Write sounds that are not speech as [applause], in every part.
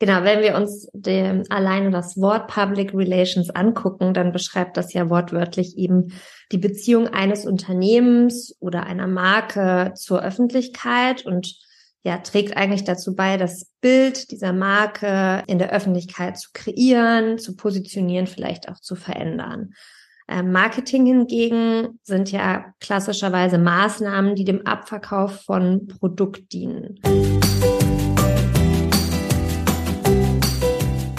Genau, wenn wir uns dem, alleine das Wort Public Relations angucken, dann beschreibt das ja wortwörtlich eben die Beziehung eines Unternehmens oder einer Marke zur Öffentlichkeit und ja, trägt eigentlich dazu bei, das Bild dieser Marke in der Öffentlichkeit zu kreieren, zu positionieren, vielleicht auch zu verändern. Ähm, Marketing hingegen sind ja klassischerweise Maßnahmen, die dem Abverkauf von Produkt dienen.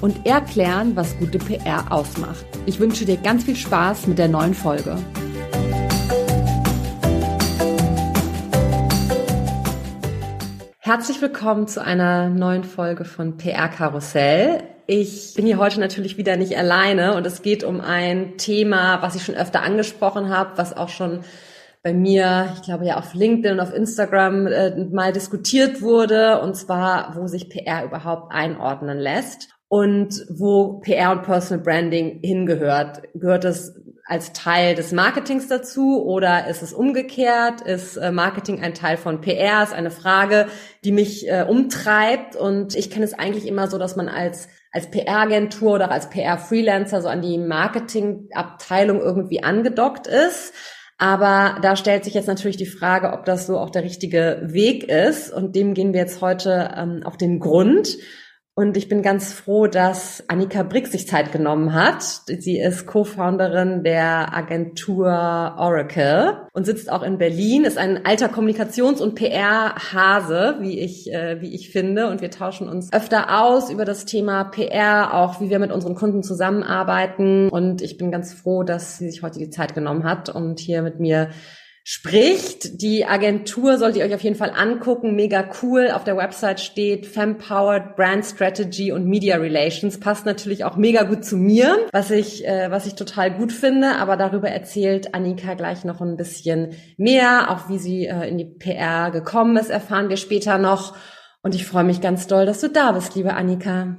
und erklären, was gute PR ausmacht. Ich wünsche dir ganz viel Spaß mit der neuen Folge. Herzlich willkommen zu einer neuen Folge von PR Karussell. Ich bin hier heute natürlich wieder nicht alleine und es geht um ein Thema, was ich schon öfter angesprochen habe, was auch schon bei mir, ich glaube ja auf LinkedIn und auf Instagram äh, mal diskutiert wurde, und zwar, wo sich PR überhaupt einordnen lässt und wo PR und Personal Branding hingehört. Gehört es als Teil des Marketings dazu oder ist es umgekehrt? Ist äh, Marketing ein Teil von PR? Ist eine Frage, die mich äh, umtreibt und ich kenne es eigentlich immer so, dass man als als PR-Agentur oder als PR-Freelancer so an die Marketingabteilung irgendwie angedockt ist. Aber da stellt sich jetzt natürlich die Frage, ob das so auch der richtige Weg ist. Und dem gehen wir jetzt heute ähm, auf den Grund. Und ich bin ganz froh, dass Annika Brick sich Zeit genommen hat. Sie ist Co-Founderin der Agentur Oracle und sitzt auch in Berlin, ist ein alter Kommunikations- und PR-Hase, wie ich, äh, wie ich finde. Und wir tauschen uns öfter aus über das Thema PR, auch wie wir mit unseren Kunden zusammenarbeiten. Und ich bin ganz froh, dass sie sich heute die Zeit genommen hat und hier mit mir spricht. Die Agentur solltet ihr euch auf jeden Fall angucken. Mega cool. Auf der Website steht Fempowered Brand Strategy und Media Relations. Passt natürlich auch mega gut zu mir, was ich, äh, was ich total gut finde. Aber darüber erzählt Annika gleich noch ein bisschen mehr. Auch wie sie äh, in die PR gekommen ist, erfahren wir später noch. Und ich freue mich ganz doll, dass du da bist, liebe Annika.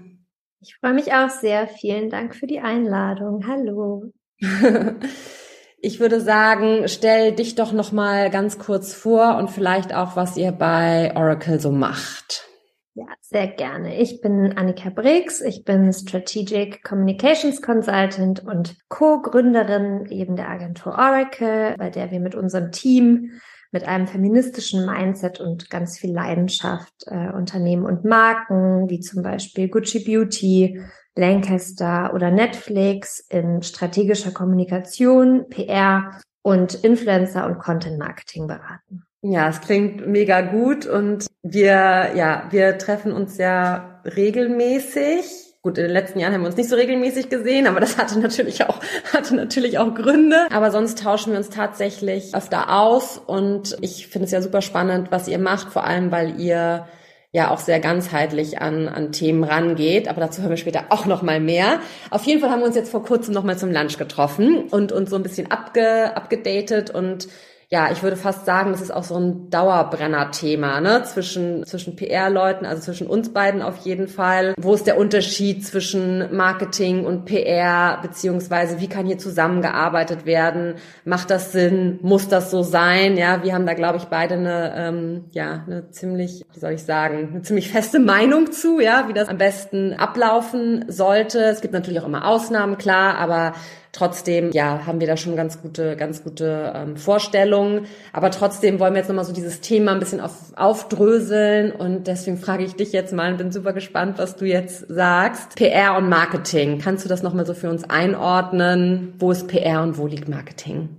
Ich freue mich auch sehr. Vielen Dank für die Einladung. Hallo. [laughs] Ich würde sagen, stell dich doch noch mal ganz kurz vor und vielleicht auch, was ihr bei Oracle so macht. Ja, sehr gerne. Ich bin Annika Briggs. Ich bin Strategic Communications Consultant und Co-Gründerin eben der Agentur Oracle, bei der wir mit unserem Team mit einem feministischen Mindset und ganz viel Leidenschaft äh, Unternehmen und Marken, wie zum Beispiel Gucci Beauty, Lancaster oder Netflix in strategischer Kommunikation, PR und Influencer und Content Marketing beraten. Ja, es klingt mega gut und wir, ja, wir treffen uns ja regelmäßig. Gut, in den letzten Jahren haben wir uns nicht so regelmäßig gesehen, aber das hatte natürlich auch, [laughs] hatte natürlich auch Gründe. Aber sonst tauschen wir uns tatsächlich öfter aus und ich finde es ja super spannend, was ihr macht, vor allem weil ihr ja auch sehr ganzheitlich an, an Themen rangeht. Aber dazu hören wir später auch noch mal mehr. Auf jeden Fall haben wir uns jetzt vor kurzem noch mal zum Lunch getroffen und uns so ein bisschen abge, abgedatet und ja, ich würde fast sagen, das ist auch so ein Dauerbrenner-Thema, ne? Zwischen, zwischen PR-Leuten, also zwischen uns beiden auf jeden Fall. Wo ist der Unterschied zwischen Marketing und PR, beziehungsweise wie kann hier zusammengearbeitet werden? Macht das Sinn? Muss das so sein? Ja, wir haben da, glaube ich, beide eine, ähm, ja, eine ziemlich, wie soll ich sagen, eine ziemlich feste Meinung zu, ja, wie das am besten ablaufen sollte. Es gibt natürlich auch immer Ausnahmen, klar, aber Trotzdem, ja, haben wir da schon ganz gute, ganz gute ähm, Vorstellungen. Aber trotzdem wollen wir jetzt nochmal so dieses Thema ein bisschen auf, aufdröseln. Und deswegen frage ich dich jetzt mal und bin super gespannt, was du jetzt sagst. PR und Marketing. Kannst du das nochmal so für uns einordnen? Wo ist PR und wo liegt Marketing?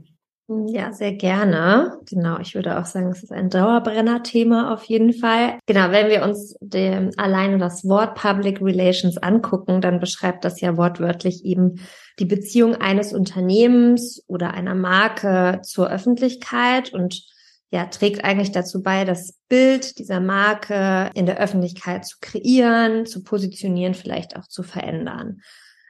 Ja, sehr gerne. Genau, ich würde auch sagen, es ist ein Dauerbrenner-Thema auf jeden Fall. Genau, wenn wir uns dem, alleine das Wort Public Relations angucken, dann beschreibt das ja wortwörtlich eben die Beziehung eines Unternehmens oder einer Marke zur Öffentlichkeit und ja, trägt eigentlich dazu bei, das Bild dieser Marke in der Öffentlichkeit zu kreieren, zu positionieren, vielleicht auch zu verändern.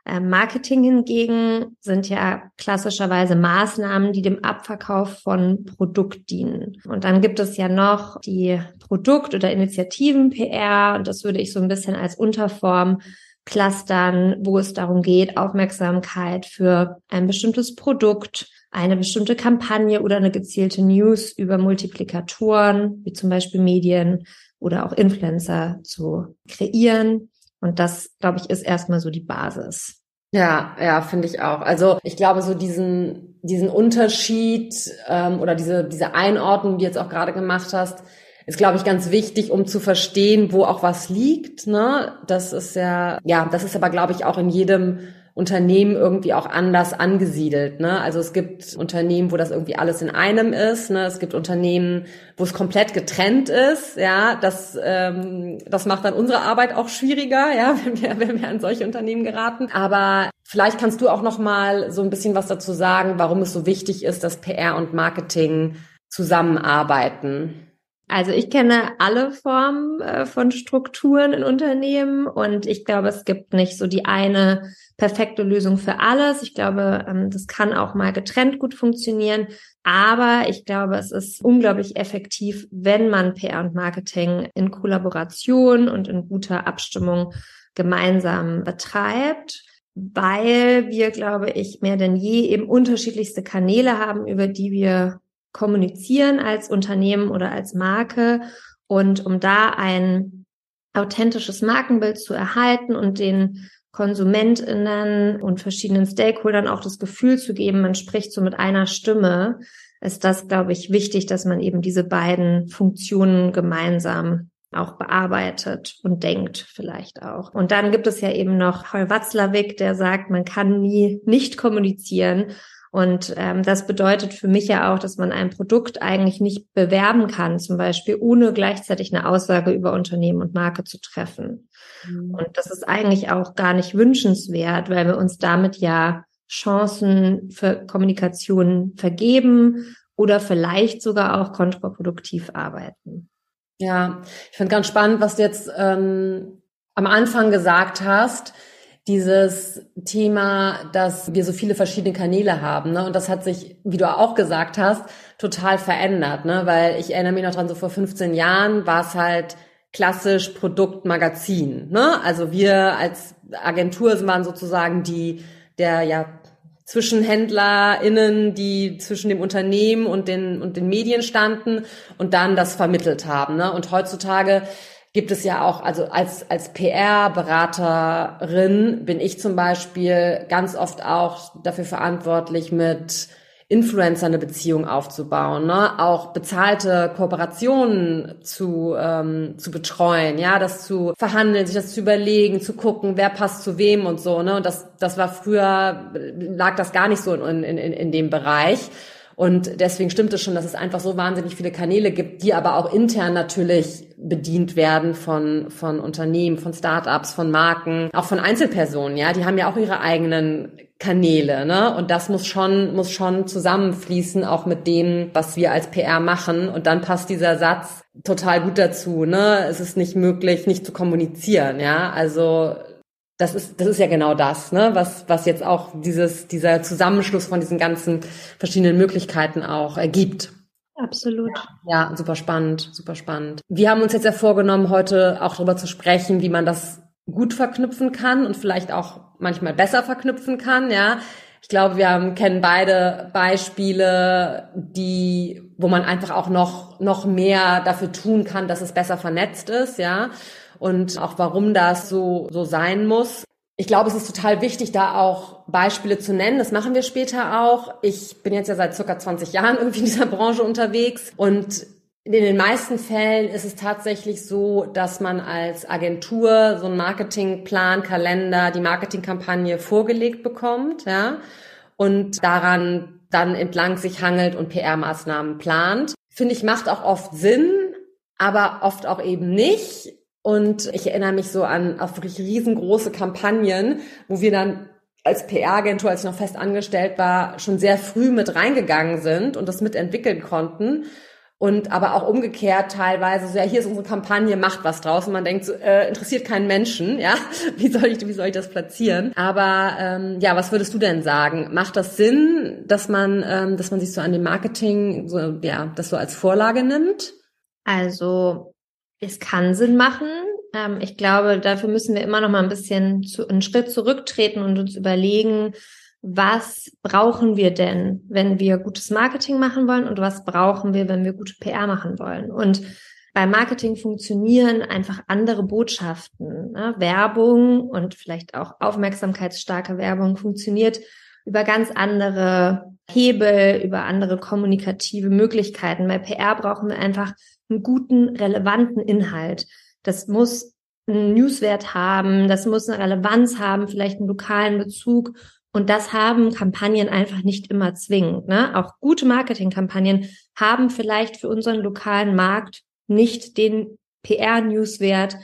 Ähm, Marketing hingegen sind ja klassischerweise Maßnahmen, die dem Abverkauf von Produkt dienen. Und dann gibt es ja noch die Produkt- oder Initiativen-PR und das würde ich so ein bisschen als Unterform clustern, wo es darum geht, Aufmerksamkeit für ein bestimmtes Produkt, eine bestimmte Kampagne oder eine gezielte News über Multiplikatoren, wie zum Beispiel Medien oder auch Influencer zu kreieren. Und das, glaube ich, ist erstmal so die Basis. Ja, ja, finde ich auch. Also ich glaube, so diesen, diesen Unterschied ähm, oder diese, diese Einordnung, die du jetzt auch gerade gemacht hast, ist, glaube ich, ganz wichtig, um zu verstehen, wo auch was liegt. Ne? Das ist ja, ja, das ist aber, glaube ich, auch in jedem Unternehmen irgendwie auch anders angesiedelt. Ne? Also es gibt Unternehmen, wo das irgendwie alles in einem ist. Ne? Es gibt Unternehmen, wo es komplett getrennt ist. Ja, das ähm, das macht dann unsere Arbeit auch schwieriger, ja, [laughs] wenn wir wenn wir an solche Unternehmen geraten. Aber vielleicht kannst du auch noch mal so ein bisschen was dazu sagen, warum es so wichtig ist, dass PR und Marketing zusammenarbeiten. Also ich kenne alle Formen äh, von Strukturen in Unternehmen und ich glaube, es gibt nicht so die eine perfekte Lösung für alles. Ich glaube, ähm, das kann auch mal getrennt gut funktionieren. Aber ich glaube, es ist unglaublich effektiv, wenn man PR und Marketing in Kollaboration und in guter Abstimmung gemeinsam betreibt weil wir, glaube ich, mehr denn je eben unterschiedlichste Kanäle haben, über die wir kommunizieren als Unternehmen oder als Marke. Und um da ein authentisches Markenbild zu erhalten und den KonsumentInnen und verschiedenen Stakeholdern auch das Gefühl zu geben, man spricht so mit einer Stimme, ist das, glaube ich, wichtig, dass man eben diese beiden Funktionen gemeinsam auch bearbeitet und denkt vielleicht auch. Und dann gibt es ja eben noch Hol Watzlawick, der sagt, man kann nie nicht kommunizieren. Und ähm, das bedeutet für mich ja auch, dass man ein Produkt eigentlich nicht bewerben kann, zum Beispiel, ohne gleichzeitig eine Aussage über Unternehmen und Marke zu treffen. Mhm. Und das ist eigentlich auch gar nicht wünschenswert, weil wir uns damit ja Chancen für Kommunikation vergeben oder vielleicht sogar auch kontraproduktiv arbeiten. Ja, ich finde ganz spannend, was du jetzt ähm, am Anfang gesagt hast dieses Thema, dass wir so viele verschiedene Kanäle haben. Ne? Und das hat sich, wie du auch gesagt hast, total verändert. Ne? Weil ich erinnere mich noch dran, so vor 15 Jahren war es halt klassisch Produktmagazin. Ne? Also wir als Agentur waren sozusagen die, der ja ZwischenhändlerInnen, die zwischen dem Unternehmen und den, und den Medien standen und dann das vermittelt haben. Ne? Und heutzutage gibt es ja auch, also als, als PR-Beraterin bin ich zum Beispiel ganz oft auch dafür verantwortlich, mit Influencer eine Beziehung aufzubauen, ne? auch bezahlte Kooperationen zu, ähm, zu betreuen, ja, das zu verhandeln, sich das zu überlegen, zu gucken, wer passt zu wem und so, ne? Und das, das war früher, lag das gar nicht so in, in, in, in dem Bereich. Und deswegen stimmt es schon, dass es einfach so wahnsinnig viele Kanäle gibt, die aber auch intern natürlich bedient werden von, von Unternehmen, von Startups, von Marken, auch von Einzelpersonen, ja. Die haben ja auch ihre eigenen Kanäle, ne? Und das muss schon, muss schon zusammenfließen, auch mit dem, was wir als PR machen. Und dann passt dieser Satz total gut dazu, ne? Es ist nicht möglich, nicht zu kommunizieren, ja. Also, das ist, das ist ja genau das, ne, was, was jetzt auch dieses, dieser Zusammenschluss von diesen ganzen verschiedenen Möglichkeiten auch ergibt. Absolut. Ja, super spannend, super spannend. Wir haben uns jetzt ja vorgenommen, heute auch darüber zu sprechen, wie man das gut verknüpfen kann und vielleicht auch manchmal besser verknüpfen kann, ja. Ich glaube, wir haben, kennen beide Beispiele, die, wo man einfach auch noch, noch mehr dafür tun kann, dass es besser vernetzt ist, ja und auch warum das so, so sein muss. Ich glaube, es ist total wichtig, da auch Beispiele zu nennen. Das machen wir später auch. Ich bin jetzt ja seit circa 20 Jahren [laughs] irgendwie in dieser Branche unterwegs und in den meisten Fällen ist es tatsächlich so, dass man als Agentur so einen Marketingplan, Kalender, die Marketingkampagne vorgelegt bekommt, ja, und daran dann entlang sich hangelt und PR-Maßnahmen plant. Finde ich, macht auch oft Sinn, aber oft auch eben nicht. Und ich erinnere mich so an auf wirklich riesengroße Kampagnen, wo wir dann als PR-Agentur, als ich noch fest angestellt war, schon sehr früh mit reingegangen sind und das mitentwickeln konnten. und aber auch umgekehrt teilweise so, ja, hier ist unsere Kampagne, macht was draus und man denkt, so, äh, interessiert keinen Menschen, ja, [laughs] wie soll ich, wie soll ich das platzieren? Aber ähm, ja, was würdest du denn sagen? Macht das Sinn, dass man, ähm, dass man sich so an dem Marketing, so, ja, das so als Vorlage nimmt? Also es kann Sinn machen. Ähm, ich glaube, dafür müssen wir immer noch mal ein bisschen zu, einen Schritt zurücktreten und uns überlegen, was brauchen wir denn, wenn wir gutes Marketing machen wollen und was brauchen wir, wenn wir gute PR machen wollen. Und beim Marketing funktionieren einfach andere Botschaften. Ne? Werbung und vielleicht auch aufmerksamkeitsstarke Werbung funktioniert über ganz andere Hebel, über andere kommunikative Möglichkeiten. Bei PR brauchen wir einfach einen guten, relevanten Inhalt. Das muss einen Newswert haben, das muss eine Relevanz haben, vielleicht einen lokalen Bezug und das haben Kampagnen einfach nicht immer zwingend. Ne? Auch gute Marketingkampagnen haben vielleicht für unseren lokalen Markt nicht den PR-Newswert,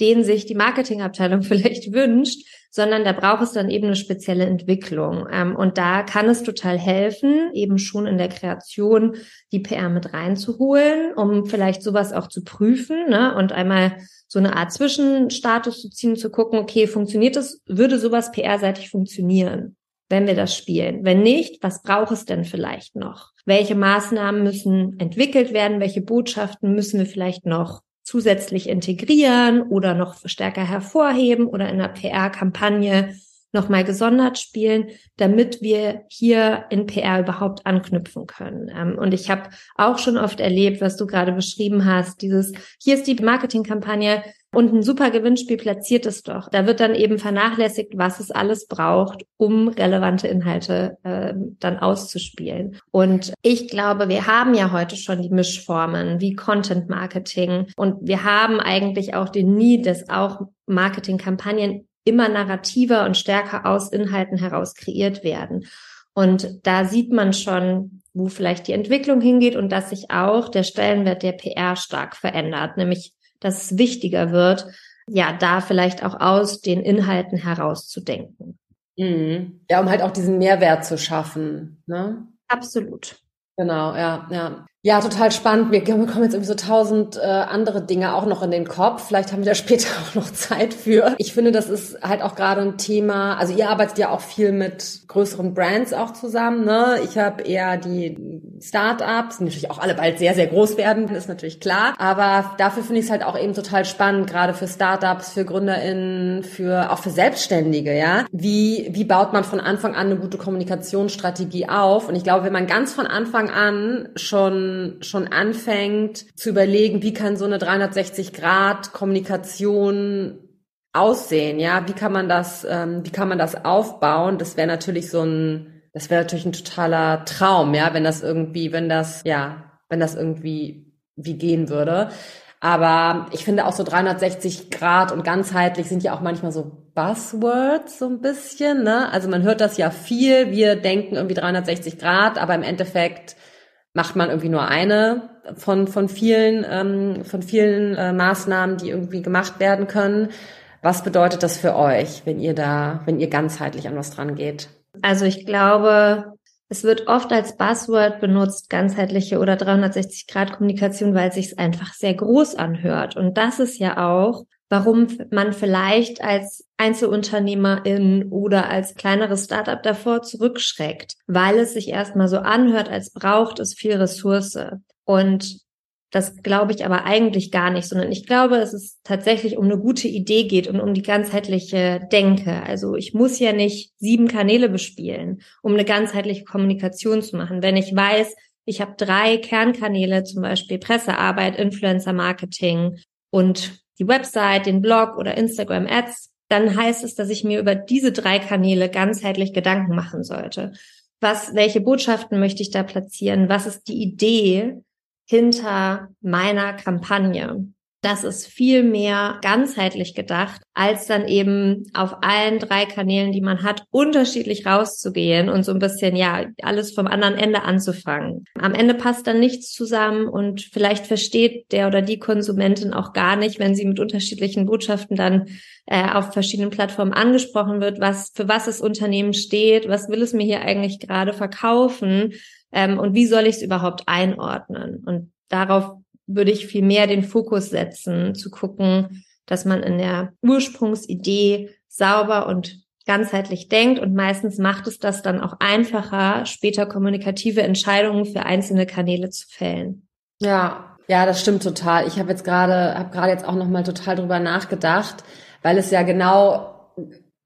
den sich die Marketingabteilung [laughs] vielleicht wünscht, sondern da braucht es dann eben eine spezielle Entwicklung. Ähm, und da kann es total helfen, eben schon in der Kreation die PR mit reinzuholen, um vielleicht sowas auch zu prüfen ne? und einmal so eine Art Zwischenstatus zu ziehen, zu gucken, okay, funktioniert das, würde sowas PR-seitig funktionieren? wenn wir das spielen? Wenn nicht, was braucht es denn vielleicht noch? Welche Maßnahmen müssen entwickelt werden? Welche Botschaften müssen wir vielleicht noch zusätzlich integrieren oder noch stärker hervorheben oder in einer PR-Kampagne nochmal gesondert spielen, damit wir hier in PR überhaupt anknüpfen können. Ähm, und ich habe auch schon oft erlebt, was du gerade beschrieben hast, dieses, hier ist die Marketingkampagne, und ein super Gewinnspiel platziert es doch. Da wird dann eben vernachlässigt, was es alles braucht, um relevante Inhalte äh, dann auszuspielen. Und ich glaube, wir haben ja heute schon die Mischformen wie Content Marketing und wir haben eigentlich auch den Need, dass auch Marketingkampagnen immer narrativer und stärker aus Inhalten heraus kreiert werden. Und da sieht man schon, wo vielleicht die Entwicklung hingeht und dass sich auch der Stellenwert der PR stark verändert, nämlich dass es wichtiger wird, ja, da vielleicht auch aus den Inhalten herauszudenken. Mhm. Ja, um halt auch diesen Mehrwert zu schaffen. Ne? Absolut. Genau, ja, ja. Ja, total spannend. Wir kommen jetzt irgendwie so tausend äh, andere Dinge auch noch in den Kopf. Vielleicht haben wir da [laughs] später auch noch Zeit für. Ich finde, das ist halt auch gerade ein Thema. Also ihr arbeitet ja auch viel mit größeren Brands auch zusammen. Ne? Ich habe eher die Startups, die natürlich auch alle bald sehr, sehr groß werden, ist natürlich klar. Aber dafür finde ich es halt auch eben total spannend, gerade für Startups, für GründerInnen, für auch für Selbstständige, ja. Wie, wie baut man von Anfang an eine gute Kommunikationsstrategie auf? Und ich glaube, wenn man ganz von Anfang an schon schon, anfängt zu überlegen, wie kann so eine 360 Grad Kommunikation aussehen, ja, wie kann man das, ähm, wie kann man das aufbauen? Das wäre natürlich so ein, das wäre natürlich ein totaler Traum, ja, wenn das irgendwie, wenn das, ja, wenn das irgendwie wie gehen würde. Aber ich finde auch so 360 Grad und ganzheitlich sind ja auch manchmal so Buzzwords so ein bisschen, ne? Also man hört das ja viel, wir denken irgendwie 360 Grad, aber im Endeffekt macht man irgendwie nur eine von, von vielen, ähm, von vielen äh, Maßnahmen, die irgendwie gemacht werden können. Was bedeutet das für euch, wenn ihr da, wenn ihr ganzheitlich an was dran geht? Also ich glaube, es wird oft als Buzzword benutzt, ganzheitliche oder 360 Grad Kommunikation, weil es sich einfach sehr groß anhört. Und das ist ja auch warum man vielleicht als Einzelunternehmerin oder als kleineres Startup davor zurückschreckt, weil es sich erstmal so anhört, als braucht es viel Ressource. Und das glaube ich aber eigentlich gar nicht, sondern ich glaube, es ist tatsächlich um eine gute Idee geht und um die ganzheitliche Denke. Also ich muss ja nicht sieben Kanäle bespielen, um eine ganzheitliche Kommunikation zu machen. Wenn ich weiß, ich habe drei Kernkanäle, zum Beispiel Pressearbeit, Influencer Marketing und die Website, den Blog oder Instagram Ads, dann heißt es, dass ich mir über diese drei Kanäle ganzheitlich Gedanken machen sollte. Was, welche Botschaften möchte ich da platzieren? Was ist die Idee hinter meiner Kampagne? Das ist viel mehr ganzheitlich gedacht, als dann eben auf allen drei Kanälen, die man hat, unterschiedlich rauszugehen und so ein bisschen, ja, alles vom anderen Ende anzufangen. Am Ende passt dann nichts zusammen und vielleicht versteht der oder die Konsumentin auch gar nicht, wenn sie mit unterschiedlichen Botschaften dann äh, auf verschiedenen Plattformen angesprochen wird, was, für was das Unternehmen steht, was will es mir hier eigentlich gerade verkaufen ähm, und wie soll ich es überhaupt einordnen. Und darauf würde ich viel mehr den Fokus setzen, zu gucken, dass man in der Ursprungsidee sauber und ganzheitlich denkt und meistens macht es das dann auch einfacher, später kommunikative Entscheidungen für einzelne Kanäle zu fällen. Ja, ja, das stimmt total. Ich habe jetzt gerade, habe gerade jetzt auch noch mal total drüber nachgedacht, weil es ja genau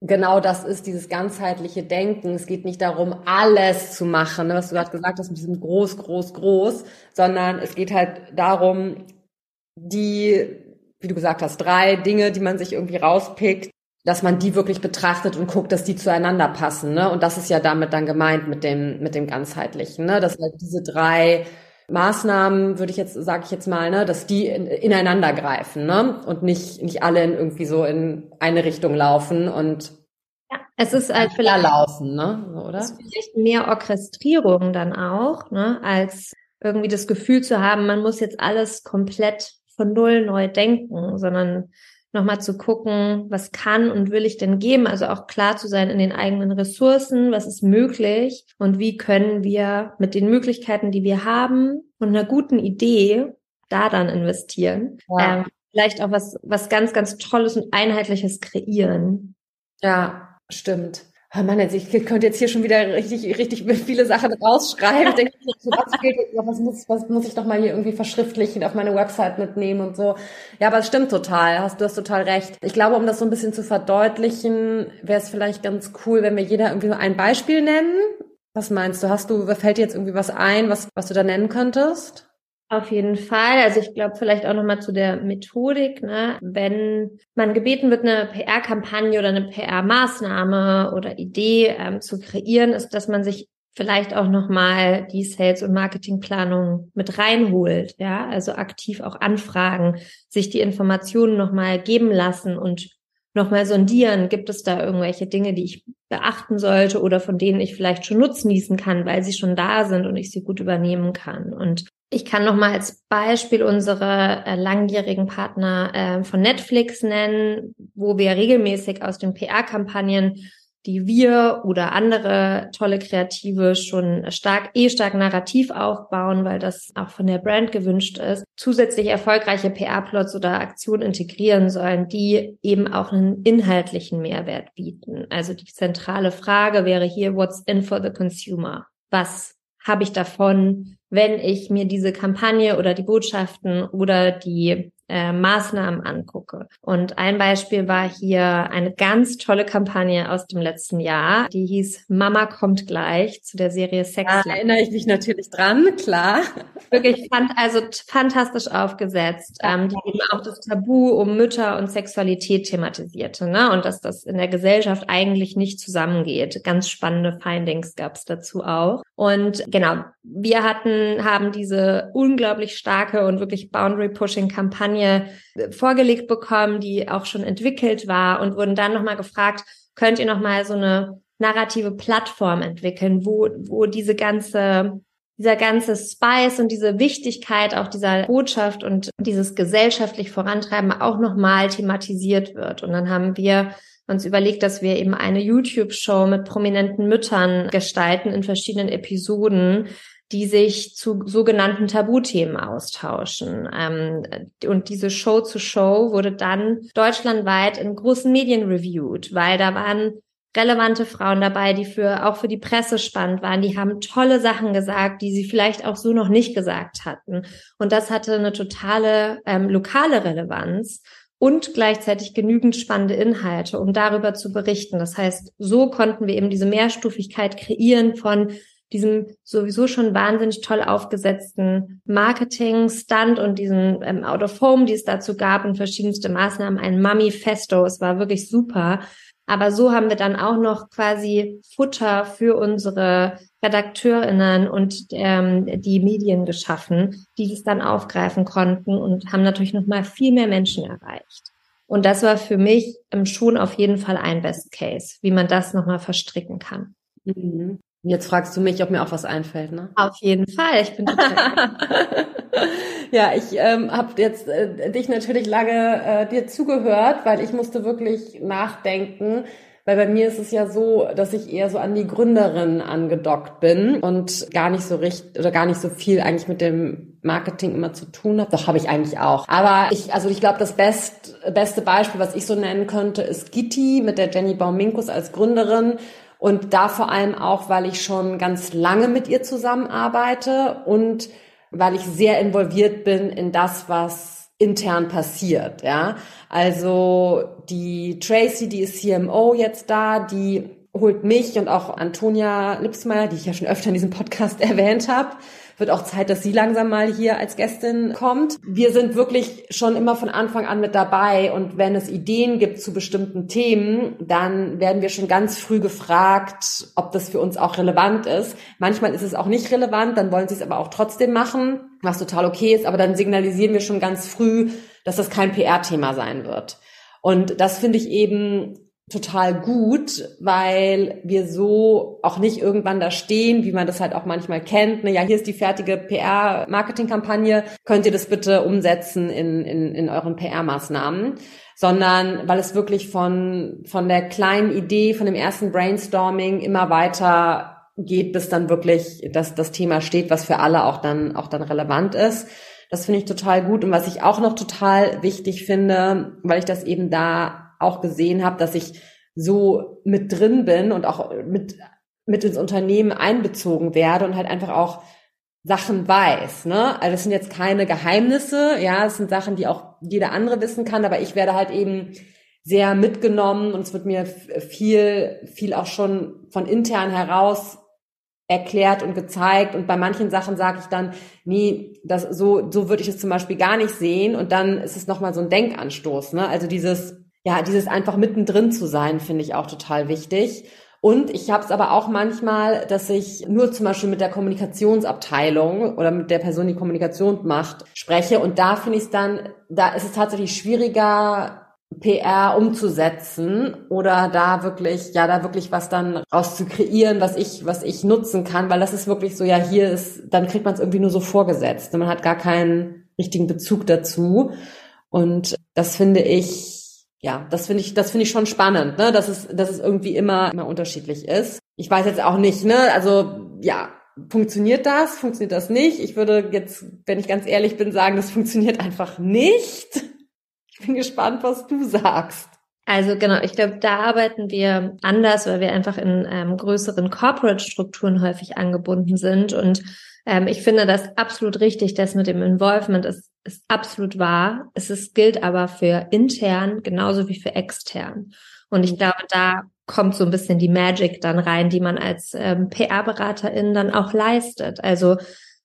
genau das ist, dieses ganzheitliche Denken. Es geht nicht darum, alles zu machen, ne, was du gerade gesagt hast, mit diesem groß, groß, groß, sondern es geht halt darum, die, wie du gesagt hast, drei Dinge, die man sich irgendwie rauspickt, dass man die wirklich betrachtet und guckt, dass die zueinander passen. Ne? Und das ist ja damit dann gemeint mit dem, mit dem ganzheitlichen, ne? dass halt diese drei Maßnahmen, würde ich jetzt, sage ich jetzt mal, ne, dass die in, ineinander greifen, ne? Und nicht, nicht alle in irgendwie so in eine Richtung laufen und ja, es ist halt vielleicht laufen, ne? Oder? Ist vielleicht mehr Orchestrierung dann auch, ne, als irgendwie das Gefühl zu haben, man muss jetzt alles komplett von null neu denken, sondern nochmal zu gucken, was kann und will ich denn geben? Also auch klar zu sein in den eigenen Ressourcen, was ist möglich und wie können wir mit den Möglichkeiten, die wir haben und einer guten Idee da dann investieren. Ja. Ähm, vielleicht auch was, was ganz, ganz Tolles und Einheitliches kreieren. Ja, stimmt. Oh Mann, also ich könnte jetzt hier schon wieder richtig, richtig viele Sachen rausschreiben. Ich denke, was, fehlt, was, muss, was muss ich doch mal hier irgendwie verschriftlichen, auf meine Website mitnehmen und so. Ja, aber es stimmt total. Hast, du hast total recht. Ich glaube, um das so ein bisschen zu verdeutlichen, wäre es vielleicht ganz cool, wenn wir jeder irgendwie so ein Beispiel nennen. Was meinst du? Hast du, fällt dir jetzt irgendwie was ein, was, was du da nennen könntest? Auf jeden Fall. Also ich glaube vielleicht auch nochmal zu der Methodik, ne? wenn man gebeten wird, eine PR-Kampagne oder eine PR-Maßnahme oder Idee ähm, zu kreieren, ist, dass man sich vielleicht auch nochmal die Sales- und Marketingplanung mit reinholt, ja, also aktiv auch anfragen, sich die Informationen nochmal geben lassen und nochmal sondieren, gibt es da irgendwelche Dinge, die ich beachten sollte oder von denen ich vielleicht schon nutznießen kann, weil sie schon da sind und ich sie gut übernehmen kann. Und ich kann noch mal als Beispiel unsere äh, langjährigen Partner äh, von Netflix nennen, wo wir regelmäßig aus den PR-Kampagnen, die wir oder andere tolle Kreative schon stark, eh stark narrativ aufbauen, weil das auch von der Brand gewünscht ist, zusätzlich erfolgreiche PR-Plots oder Aktionen integrieren sollen, die eben auch einen inhaltlichen Mehrwert bieten. Also die zentrale Frage wäre hier, what's in for the consumer? Was habe ich davon, wenn ich mir diese Kampagne oder die Botschaften oder die äh, Maßnahmen angucke. Und ein Beispiel war hier eine ganz tolle Kampagne aus dem letzten Jahr, die hieß Mama kommt gleich zu der Serie Sex. Da erinnere ich mich natürlich dran, klar. Wirklich fand, also fantastisch aufgesetzt, ähm, die eben auch das Tabu um Mütter und Sexualität thematisierte, ne? Und dass das in der Gesellschaft eigentlich nicht zusammengeht. Ganz spannende Findings gab es dazu auch. Und genau, wir hatten, haben diese unglaublich starke und wirklich Boundary-Pushing-Kampagne Kampagne äh, vorgelegt bekommen, die auch schon entwickelt war und wurden dann nochmal gefragt, könnt ihr nochmal so eine narrative Plattform entwickeln, wo, wo diese ganze dieser ganze Spice und diese Wichtigkeit auch dieser Botschaft und dieses gesellschaftlich Vorantreiben auch nochmal thematisiert wird. Und dann haben wir uns überlegt, dass wir eben eine YouTube-Show mit prominenten Müttern gestalten in verschiedenen Episoden, die sich zu sogenannten Tabuthemen austauschen. Ähm, und diese Show zu Show wurde dann deutschlandweit in großen Medien reviewed, weil da waren relevante Frauen dabei, die für auch für die Presse spannend waren. Die haben tolle Sachen gesagt, die sie vielleicht auch so noch nicht gesagt hatten. Und das hatte eine totale ähm, lokale Relevanz und gleichzeitig genügend spannende Inhalte, um darüber zu berichten. Das heißt, so konnten wir eben diese Mehrstufigkeit kreieren von diesem sowieso schon wahnsinnig toll aufgesetzten Marketing-Stunt und diesen ähm, Out of Home, die es dazu gab und verschiedenste Maßnahmen, ein Mummy-Festo. Es war wirklich super. Aber so haben wir dann auch noch quasi Futter für unsere RedakteurInnen und ähm, die Medien geschaffen, die das dann aufgreifen konnten und haben natürlich noch mal viel mehr Menschen erreicht. Und das war für mich ähm, schon auf jeden Fall ein Best Case, wie man das noch mal verstricken kann. Mhm. Jetzt fragst du mich, ob mir auch was einfällt, ne? Auf jeden Fall. Ich bin total [laughs] Ja, ich ähm, habe jetzt äh, dich natürlich lange äh, dir zugehört, weil ich musste wirklich nachdenken, Weil bei mir ist es ja so, dass ich eher so an die Gründerin angedockt bin und gar nicht so richtig oder gar nicht so viel eigentlich mit dem Marketing immer zu tun habe. Doch habe ich eigentlich auch. Aber ich, also ich glaube, das best, beste Beispiel, was ich so nennen könnte, ist Gitti mit der Jenny Bauminkus als Gründerin. Und da vor allem auch, weil ich schon ganz lange mit ihr zusammenarbeite und weil ich sehr involviert bin in das, was intern passiert, ja. Also die Tracy, die ist CMO jetzt da, die holt mich und auch Antonia Lipsmeier, die ich ja schon öfter in diesem Podcast [laughs] erwähnt habe, wird auch Zeit, dass sie langsam mal hier als Gästin kommt. Wir sind wirklich schon immer von Anfang an mit dabei und wenn es Ideen gibt zu bestimmten Themen, dann werden wir schon ganz früh gefragt, ob das für uns auch relevant ist. Manchmal ist es auch nicht relevant, dann wollen sie es aber auch trotzdem machen, was total okay ist, aber dann signalisieren wir schon ganz früh, dass das kein PR-Thema sein wird. Und das finde ich eben total gut, weil wir so auch nicht irgendwann da stehen, wie man das halt auch manchmal kennt. Ne, ja, hier ist die fertige PR-Marketing-Kampagne, könnt ihr das bitte umsetzen in, in, in euren PR-Maßnahmen, sondern weil es wirklich von, von der kleinen Idee, von dem ersten Brainstorming immer weiter geht, bis dann wirklich das, das Thema steht, was für alle auch dann, auch dann relevant ist. Das finde ich total gut. Und was ich auch noch total wichtig finde, weil ich das eben da auch gesehen habe, dass ich so mit drin bin und auch mit, mit ins Unternehmen einbezogen werde und halt einfach auch Sachen weiß, ne? Also es sind jetzt keine Geheimnisse, ja, es sind Sachen, die auch jeder andere wissen kann, aber ich werde halt eben sehr mitgenommen und es wird mir viel, viel auch schon von intern heraus erklärt und gezeigt und bei manchen Sachen sage ich dann, nee, das so so würde ich es zum Beispiel gar nicht sehen und dann ist es nochmal so ein Denkanstoß, ne? Also dieses ja, dieses einfach mittendrin zu sein, finde ich auch total wichtig. Und ich habe es aber auch manchmal, dass ich nur zum Beispiel mit der Kommunikationsabteilung oder mit der Person, die Kommunikation macht, spreche. Und da finde ich es dann, da ist es tatsächlich schwieriger, PR umzusetzen oder da wirklich, ja, da wirklich was dann raus zu kreieren, was ich, was ich nutzen kann, weil das ist wirklich so, ja, hier ist, dann kriegt man es irgendwie nur so vorgesetzt. Man hat gar keinen richtigen Bezug dazu. Und das finde ich, ja, das finde ich, das finde ich schon spannend, ne, dass es, dass es irgendwie immer, immer unterschiedlich ist. Ich weiß jetzt auch nicht, ne, also, ja, funktioniert das, funktioniert das nicht? Ich würde jetzt, wenn ich ganz ehrlich bin, sagen, das funktioniert einfach nicht. Ich bin gespannt, was du sagst. Also genau, ich glaube, da arbeiten wir anders, weil wir einfach in ähm, größeren Corporate-Strukturen häufig angebunden sind. Und ähm, ich finde das absolut richtig, das mit dem Involvement ist ist absolut wahr. Es ist, gilt aber für intern genauso wie für extern. Und ich glaube, da kommt so ein bisschen die Magic dann rein, die man als ähm, PR-Beraterin dann auch leistet. Also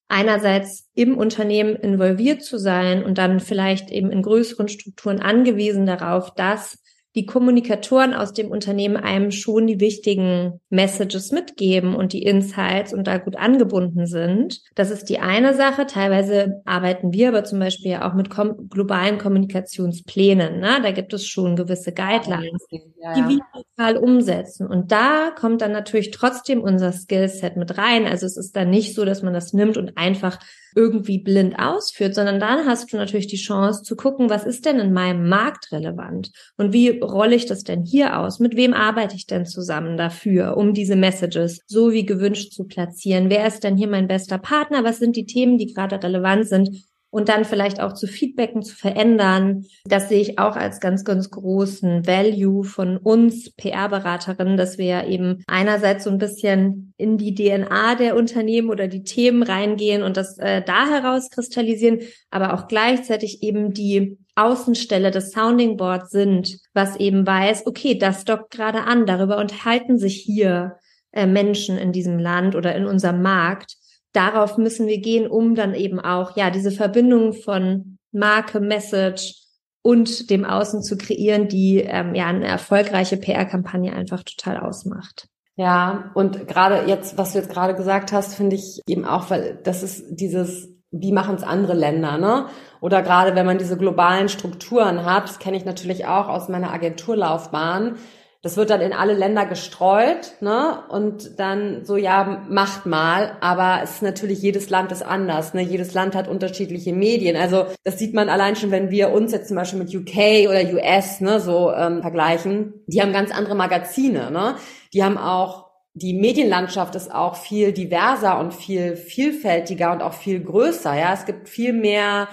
einerseits im Unternehmen involviert zu sein und dann vielleicht eben in größeren Strukturen angewiesen darauf, dass die Kommunikatoren aus dem Unternehmen einem schon die wichtigen Messages mitgeben und die Insights und da gut angebunden sind. Das ist die eine Sache. Teilweise arbeiten wir aber zum Beispiel ja auch mit kom globalen Kommunikationsplänen. Ne? Da gibt es schon gewisse Guidelines, ja, ja. die wir lokal umsetzen. Und da kommt dann natürlich trotzdem unser Skillset mit rein. Also es ist dann nicht so, dass man das nimmt und einfach irgendwie blind ausführt, sondern dann hast du natürlich die Chance zu gucken, was ist denn in meinem Markt relevant und wie rolle ich das denn hier aus? Mit wem arbeite ich denn zusammen dafür, um diese Messages so wie gewünscht zu platzieren? Wer ist denn hier mein bester Partner? Was sind die Themen, die gerade relevant sind? Und dann vielleicht auch zu Feedbacken zu verändern. Das sehe ich auch als ganz, ganz großen Value von uns PR-Beraterinnen, dass wir eben einerseits so ein bisschen in die DNA der Unternehmen oder die Themen reingehen und das äh, da herauskristallisieren, aber auch gleichzeitig eben die Außenstelle des Sounding Board sind, was eben weiß, okay, das dockt gerade an, darüber unterhalten sich hier äh, Menschen in diesem Land oder in unserem Markt darauf müssen wir gehen, um dann eben auch, ja, diese Verbindung von Marke, Message und dem Außen zu kreieren, die ähm, ja eine erfolgreiche PR-Kampagne einfach total ausmacht. Ja, und gerade jetzt, was du jetzt gerade gesagt hast, finde ich eben auch, weil das ist dieses, wie machen es andere Länder, ne? Oder gerade wenn man diese globalen Strukturen hat, das kenne ich natürlich auch aus meiner Agenturlaufbahn, das wird dann in alle Länder gestreut, ne? Und dann so, ja, macht mal. Aber es ist natürlich, jedes Land ist anders, ne? Jedes Land hat unterschiedliche Medien. Also das sieht man allein schon, wenn wir uns jetzt zum Beispiel mit UK oder US, ne, so ähm, vergleichen. Die haben ganz andere Magazine, ne? Die haben auch die Medienlandschaft ist auch viel diverser und viel vielfältiger und auch viel größer. Ja, es gibt viel mehr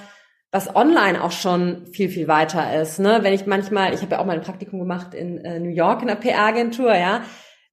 was online auch schon viel, viel weiter ist. Ne? Wenn ich manchmal, ich habe ja auch mal ein Praktikum gemacht in äh, New York in der PR-Agentur, ja.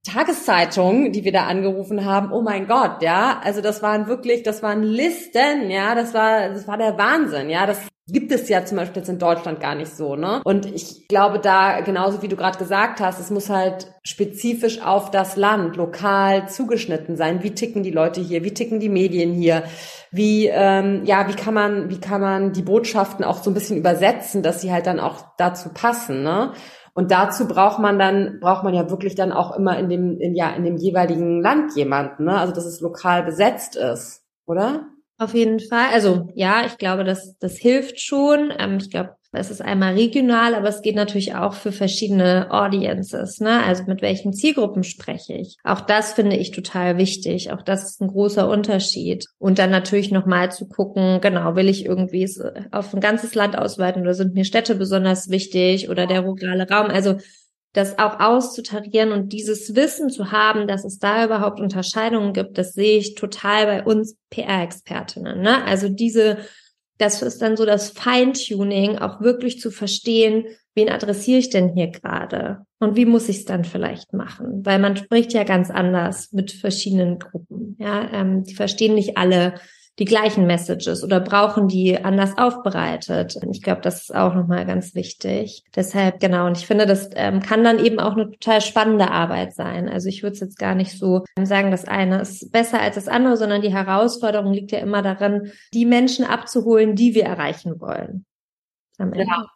Tageszeitungen, die wir da angerufen haben, oh mein Gott, ja, also das waren wirklich, das waren Listen, ja, das war, das war der Wahnsinn, ja, das gibt es ja zum Beispiel jetzt in Deutschland gar nicht so, ne? Und ich glaube da, genauso wie du gerade gesagt hast, es muss halt spezifisch auf das Land, lokal zugeschnitten sein. Wie ticken die Leute hier? Wie ticken die Medien hier? Wie, ähm, ja, wie kann man, wie kann man die Botschaften auch so ein bisschen übersetzen, dass sie halt dann auch dazu passen, ne? Und dazu braucht man dann, braucht man ja wirklich dann auch immer in dem, in, ja, in dem jeweiligen Land jemanden, ne? Also, dass es lokal besetzt ist, oder? Auf jeden Fall. Also ja, ich glaube, das, das hilft schon. Ähm, ich glaube, es ist einmal regional, aber es geht natürlich auch für verschiedene Audiences. Ne? Also mit welchen Zielgruppen spreche ich? Auch das finde ich total wichtig. Auch das ist ein großer Unterschied. Und dann natürlich nochmal zu gucken, genau, will ich irgendwie auf ein ganzes Land ausweiten oder sind mir Städte besonders wichtig oder der rurale Raum? Also das auch auszutarieren und dieses Wissen zu haben, dass es da überhaupt Unterscheidungen gibt, das sehe ich total bei uns PR-Expertinnen. Ne? Also diese, das ist dann so das Feintuning, auch wirklich zu verstehen, wen adressiere ich denn hier gerade und wie muss ich es dann vielleicht machen, weil man spricht ja ganz anders mit verschiedenen Gruppen. Ja, ähm, die verstehen nicht alle die gleichen Messages oder brauchen die anders aufbereitet? Ich glaube, das ist auch nochmal ganz wichtig. Deshalb, genau, und ich finde, das ähm, kann dann eben auch eine total spannende Arbeit sein. Also ich würde es jetzt gar nicht so sagen, das eine ist besser als das andere, sondern die Herausforderung liegt ja immer darin, die Menschen abzuholen, die wir erreichen wollen. Ja,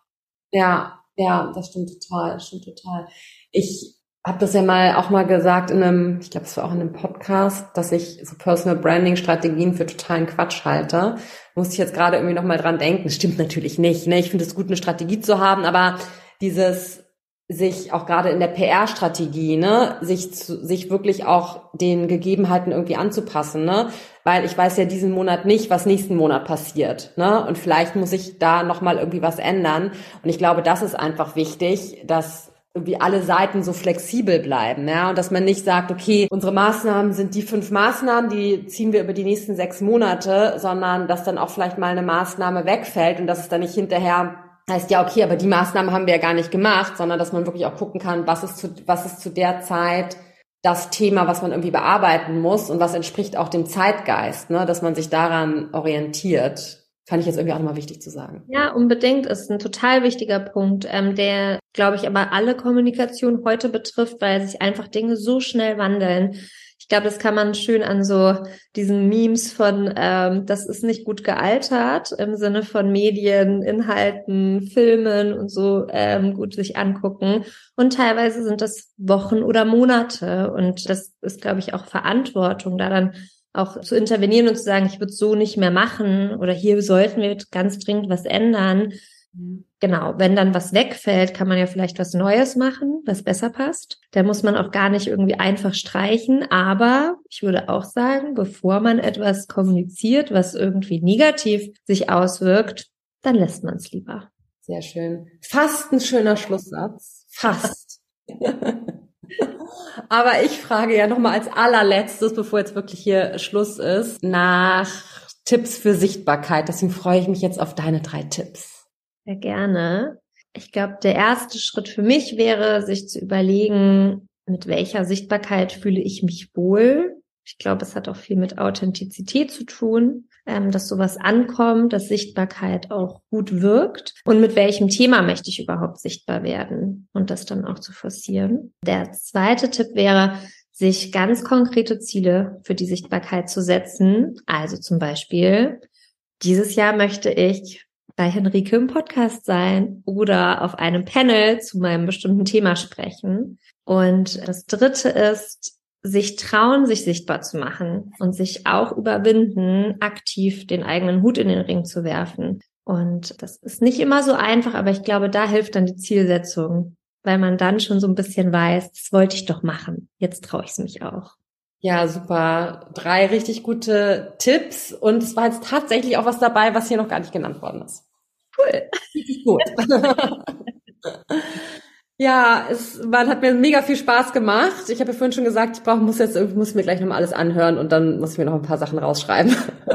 ja, ja, das stimmt total, das stimmt total. Ich habe das ja mal auch mal gesagt in einem, ich glaube, es war auch in einem Podcast, dass ich so Personal Branding Strategien für totalen Quatsch halte. Musste ich jetzt gerade irgendwie noch mal dran denken. Stimmt natürlich nicht. Ne? Ich finde es gut, eine Strategie zu haben, aber dieses sich auch gerade in der PR-Strategie, ne, sich zu, sich wirklich auch den Gegebenheiten irgendwie anzupassen, ne, weil ich weiß ja diesen Monat nicht, was nächsten Monat passiert, ne, und vielleicht muss ich da noch mal irgendwie was ändern. Und ich glaube, das ist einfach wichtig, dass irgendwie alle Seiten so flexibel bleiben, ja, und dass man nicht sagt, okay, unsere Maßnahmen sind die fünf Maßnahmen, die ziehen wir über die nächsten sechs Monate, sondern dass dann auch vielleicht mal eine Maßnahme wegfällt und dass es dann nicht hinterher heißt, ja, okay, aber die Maßnahmen haben wir ja gar nicht gemacht, sondern dass man wirklich auch gucken kann, was ist zu, was ist zu der Zeit das Thema, was man irgendwie bearbeiten muss und was entspricht auch dem Zeitgeist, ne, dass man sich daran orientiert. Fand ich jetzt irgendwie auch nochmal wichtig zu sagen. Ja, unbedingt. Ist ein total wichtiger Punkt, ähm, der, glaube ich, aber alle Kommunikation heute betrifft, weil sich einfach Dinge so schnell wandeln. Ich glaube, das kann man schön an so diesen Memes von, ähm, das ist nicht gut gealtert, im Sinne von Medien, Inhalten, Filmen und so ähm, gut sich angucken. Und teilweise sind das Wochen oder Monate. Und das ist, glaube ich, auch Verantwortung, da dann auch zu intervenieren und zu sagen, ich würde so nicht mehr machen oder hier sollten wir ganz dringend was ändern. Mhm. Genau, wenn dann was wegfällt, kann man ja vielleicht was Neues machen, was besser passt. Da muss man auch gar nicht irgendwie einfach streichen. Aber ich würde auch sagen, bevor man etwas kommuniziert, was irgendwie negativ sich auswirkt, dann lässt man es lieber. Sehr schön. Fast ein schöner Schlusssatz. Fast. [laughs] Aber ich frage ja nochmal als allerletztes, bevor jetzt wirklich hier Schluss ist, nach Tipps für Sichtbarkeit. Deswegen freue ich mich jetzt auf deine drei Tipps. Sehr gerne. Ich glaube, der erste Schritt für mich wäre, sich zu überlegen, mit welcher Sichtbarkeit fühle ich mich wohl. Ich glaube, es hat auch viel mit Authentizität zu tun ähm, dass sowas ankommt, dass Sichtbarkeit auch gut wirkt und mit welchem Thema möchte ich überhaupt sichtbar werden und das dann auch zu forcieren. Der zweite Tipp wäre, sich ganz konkrete Ziele für die Sichtbarkeit zu setzen. Also zum Beispiel, dieses Jahr möchte ich bei Henrike im Podcast sein oder auf einem Panel zu meinem bestimmten Thema sprechen. Und das dritte ist, sich trauen, sich sichtbar zu machen und sich auch überwinden, aktiv den eigenen Hut in den Ring zu werfen. Und das ist nicht immer so einfach, aber ich glaube, da hilft dann die Zielsetzung weil man dann schon so ein bisschen weiß, das wollte ich doch machen. Jetzt traue ich es mich auch. Ja, super. Drei richtig gute Tipps. Und es war jetzt tatsächlich auch was dabei, was hier noch gar nicht genannt worden ist. Cool. Gut. [laughs] ja, es man hat mir mega viel Spaß gemacht. Ich habe ja vorhin schon gesagt, ich brauche, muss jetzt irgendwie, muss mir gleich nochmal alles anhören und dann muss ich mir noch ein paar Sachen rausschreiben. [laughs]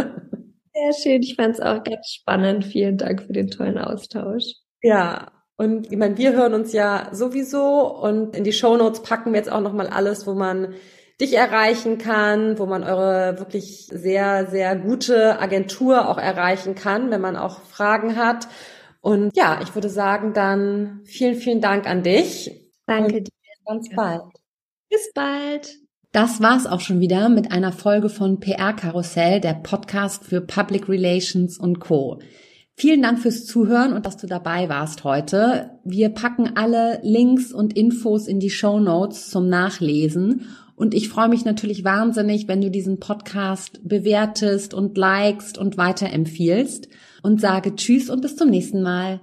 Sehr schön. Ich fand es auch ganz spannend. Vielen Dank für den tollen Austausch. Ja, und ich meine, wir hören uns ja sowieso und in die Show Notes packen wir jetzt auch nochmal alles, wo man dich erreichen kann, wo man eure wirklich sehr, sehr gute Agentur auch erreichen kann, wenn man auch Fragen hat. Und ja, ich würde sagen, dann vielen, vielen Dank an dich. Danke Und dir. Ganz bald. Bis bald. Das war's auch schon wieder mit einer Folge von PR Karussell, der Podcast für Public Relations und Co. Vielen Dank fürs Zuhören und dass du dabei warst heute. Wir packen alle Links und Infos in die Show Notes zum Nachlesen. Und ich freue mich natürlich wahnsinnig, wenn du diesen Podcast bewertest und likest und weiterempfiehlst und sage Tschüss und bis zum nächsten Mal.